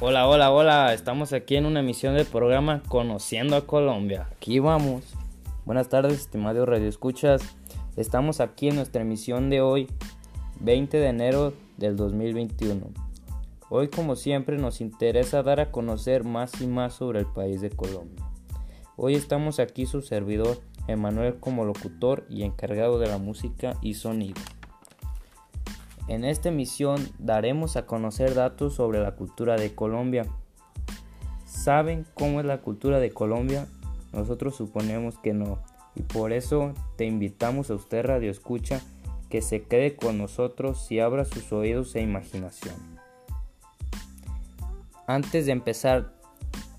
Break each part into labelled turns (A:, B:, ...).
A: Hola, hola, hola. Estamos aquí en una emisión del programa Conociendo a Colombia. Aquí vamos. Buenas tardes, estimados radioescuchas. Estamos aquí en nuestra emisión de hoy, 20 de enero del 2021. Hoy, como siempre, nos interesa dar a conocer más y más sobre el país de Colombia. Hoy estamos aquí su servidor, Emanuel, como locutor y encargado de la música y sonido. En esta emisión daremos a conocer datos sobre la cultura de Colombia. ¿Saben cómo es la cultura de Colombia? Nosotros suponemos que no, y por eso te invitamos a usted Radio Escucha que se quede con nosotros y abra sus oídos e imaginación. Antes de empezar,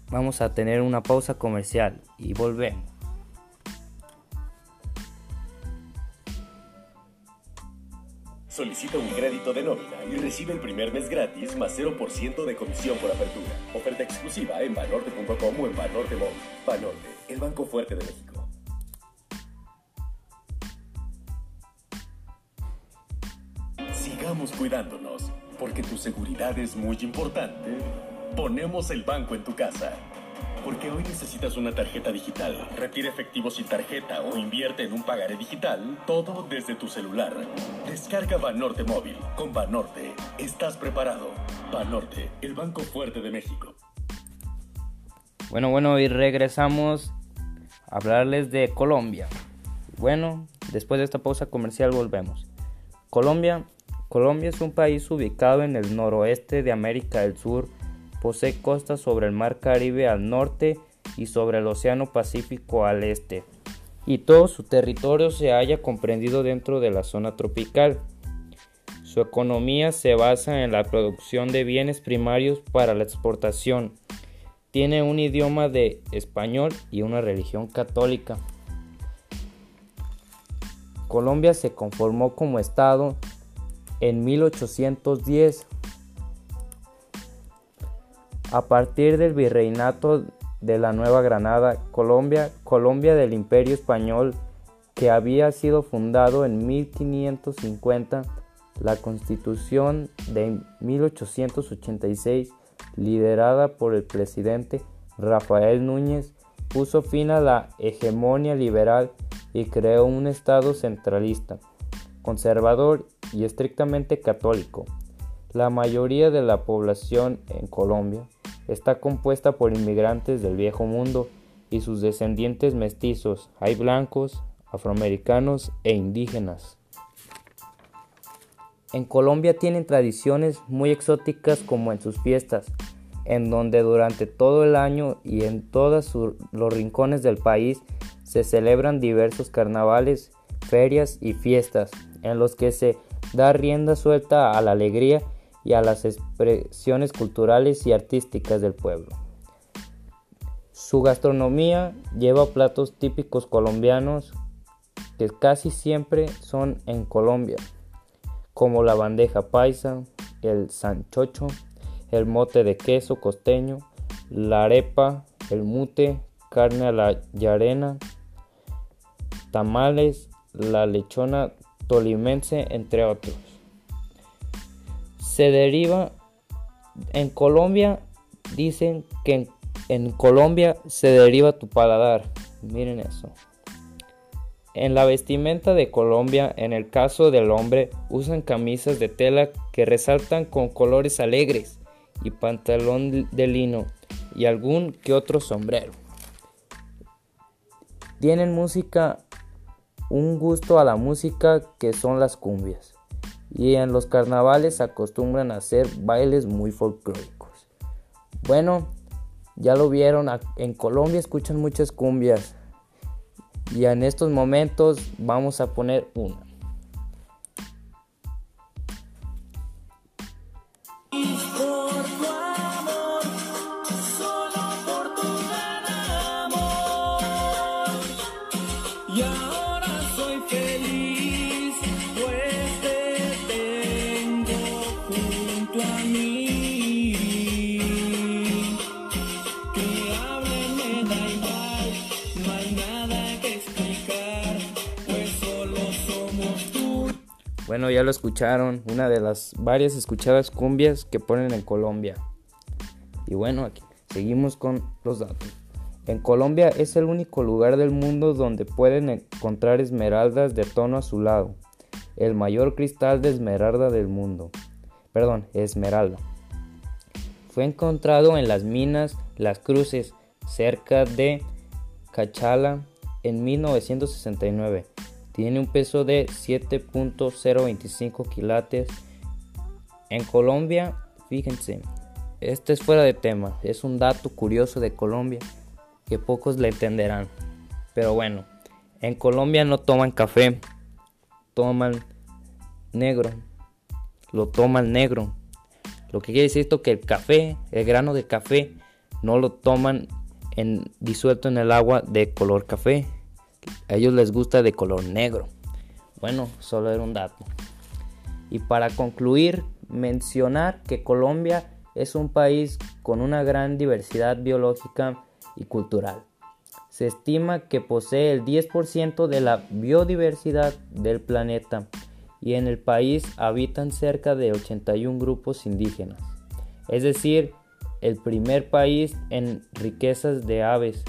A: vamos a tener una pausa comercial y volvemos.
B: Solicita un crédito de nómina y recibe el primer mes gratis más 0% de comisión por apertura. Oferta exclusiva en banorte.com o en Banorte Móvil. Banorte, el banco fuerte de México. Sigamos cuidándonos, porque tu seguridad es muy importante. Ponemos el banco en tu casa. Porque hoy necesitas una tarjeta digital. Retira efectivo sin tarjeta o invierte en un pagaré digital. Todo desde tu celular. Descarga Banorte Móvil. Con Banorte estás preparado. Banorte, el banco fuerte de México.
A: Bueno, bueno, y regresamos a hablarles de Colombia. Bueno, después de esta pausa comercial volvemos. Colombia, Colombia es un país ubicado en el noroeste de América del Sur Posee costas sobre el Mar Caribe al norte y sobre el Océano Pacífico al este, y todo su territorio se halla comprendido dentro de la zona tropical. Su economía se basa en la producción de bienes primarios para la exportación. Tiene un idioma de español y una religión católica. Colombia se conformó como Estado en 1810 a partir del virreinato de la Nueva Granada, Colombia, Colombia del Imperio Español, que había sido fundado en 1550, la Constitución de 1886, liderada por el presidente Rafael Núñez, puso fin a la hegemonía liberal y creó un Estado centralista, conservador y estrictamente católico. La mayoría de la población en Colombia está compuesta por inmigrantes del viejo mundo y sus descendientes mestizos. Hay blancos, afroamericanos e indígenas. En Colombia tienen tradiciones muy exóticas como en sus fiestas, en donde durante todo el año y en todos los rincones del país se celebran diversos carnavales, ferias y fiestas, en los que se da rienda suelta a la alegría y a las expresiones culturales y artísticas del pueblo. Su gastronomía lleva platos típicos colombianos que casi siempre son en Colombia, como la bandeja paisa, el sanchocho, el mote de queso costeño, la arepa, el mute, carne a la yarena, tamales, la lechona tolimense, entre otros se deriva en Colombia dicen que en, Colombia se deriva tu paladar. Miren eso. En la vestimenta de Colombia, en el caso del hombre, usan camisas de tela que resaltan con colores alegres y pantalón de lino y algún que otro sombrero. Tienen música, un gusto a la música que son las cumbias y en los carnavales acostumbran hacer bailes muy folclóricos. Bueno, ya lo vieron, en Colombia escuchan muchas cumbias y en estos momentos vamos a poner una. Bueno, ya lo escucharon, una de las varias escuchadas cumbias que ponen en Colombia. Y bueno, aquí seguimos con los datos. En Colombia es el único lugar del mundo donde pueden encontrar esmeraldas de tono azulado, el mayor cristal de esmeralda del mundo. Perdón, esmeralda. Fue encontrado en las minas Las Cruces, cerca de Cachala, en 1969. Tiene un peso de 7.025 quilates. En Colombia, fíjense, este es fuera de tema, es un dato curioso de Colombia que pocos le entenderán. Pero bueno, en Colombia no toman café, toman negro, lo toman negro. Lo que quiere decir esto que el café, el grano de café, no lo toman disuelto en el agua de color café. A ellos les gusta de color negro. Bueno, solo era un dato. Y para concluir, mencionar que Colombia es un país con una gran diversidad biológica y cultural. Se estima que posee el 10% de la biodiversidad del planeta y en el país habitan cerca de 81 grupos indígenas, es decir, el primer país en riquezas de aves,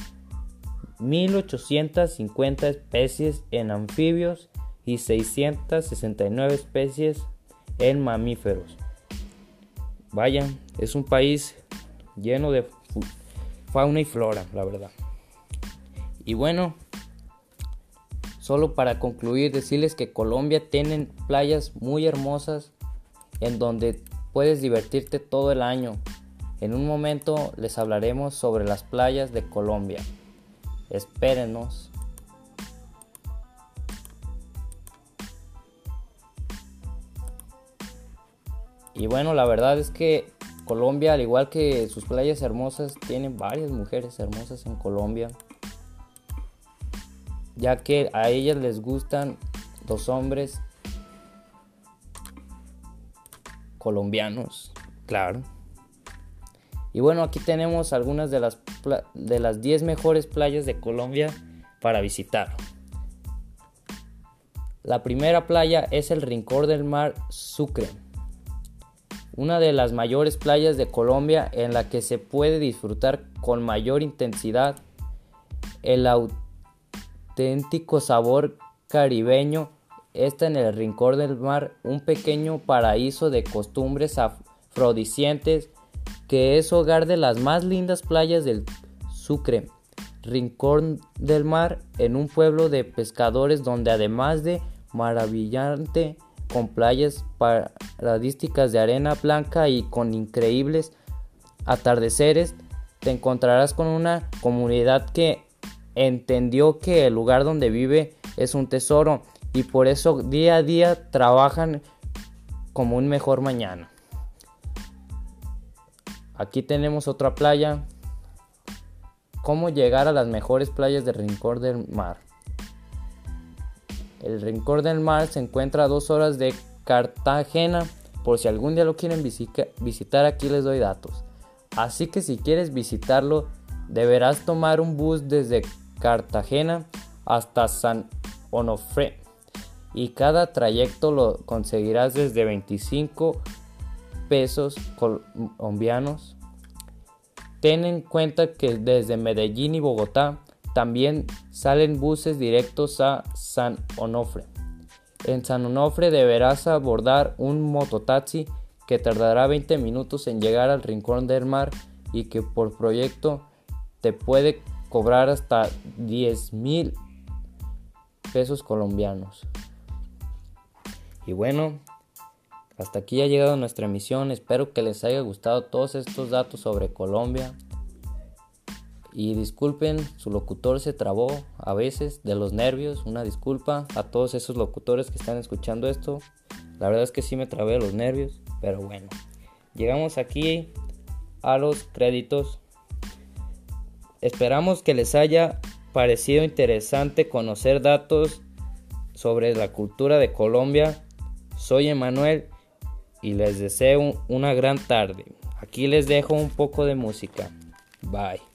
A: 1850 especies en anfibios y 669 especies en mamíferos. Vaya, es un país lleno de fauna y flora, la verdad. Y bueno, solo para concluir, decirles que Colombia tiene playas muy hermosas en donde puedes divertirte todo el año. En un momento les hablaremos sobre las playas de Colombia. Espérenos. Y bueno, la verdad es que Colombia, al igual que sus playas hermosas, tiene varias mujeres hermosas en Colombia. Ya que a ellas les gustan los hombres colombianos, claro. Y bueno, aquí tenemos algunas de las de las 10 mejores playas de Colombia para visitar. La primera playa es el Rincón del Mar Sucre una de las mayores playas de Colombia en la que se puede disfrutar con mayor intensidad el auténtico sabor caribeño está en el rincón del mar, un pequeño paraíso de costumbres afrodiscientes que es hogar de las más lindas playas del Sucre. Rincón del Mar en un pueblo de pescadores donde además de maravillante con playas paradísticas de arena blanca y con increíbles atardeceres, te encontrarás con una comunidad que entendió que el lugar donde vive es un tesoro y por eso día a día trabajan como un mejor mañana. Aquí tenemos otra playa. ¿Cómo llegar a las mejores playas de Rincón del Mar? El Rincón del Mar se encuentra a dos horas de Cartagena. Por si algún día lo quieren visitar, aquí les doy datos. Así que si quieres visitarlo, deberás tomar un bus desde Cartagena hasta San Onofre. Y cada trayecto lo conseguirás desde 25 pesos colombianos. Ten en cuenta que desde Medellín y Bogotá también salen buses directos a San Onofre. En San Onofre deberás abordar un mototaxi que tardará 20 minutos en llegar al rincón del mar y que por proyecto te puede cobrar hasta 10 mil pesos colombianos. Y bueno, hasta aquí ha llegado nuestra emisión. Espero que les haya gustado todos estos datos sobre Colombia. Y disculpen, su locutor se trabó a veces de los nervios. Una disculpa a todos esos locutores que están escuchando esto. La verdad es que sí me trabé los nervios, pero bueno. Llegamos aquí a los créditos. Esperamos que les haya parecido interesante conocer datos sobre la cultura de Colombia. Soy Emanuel y les deseo una gran tarde. Aquí les dejo un poco de música. Bye.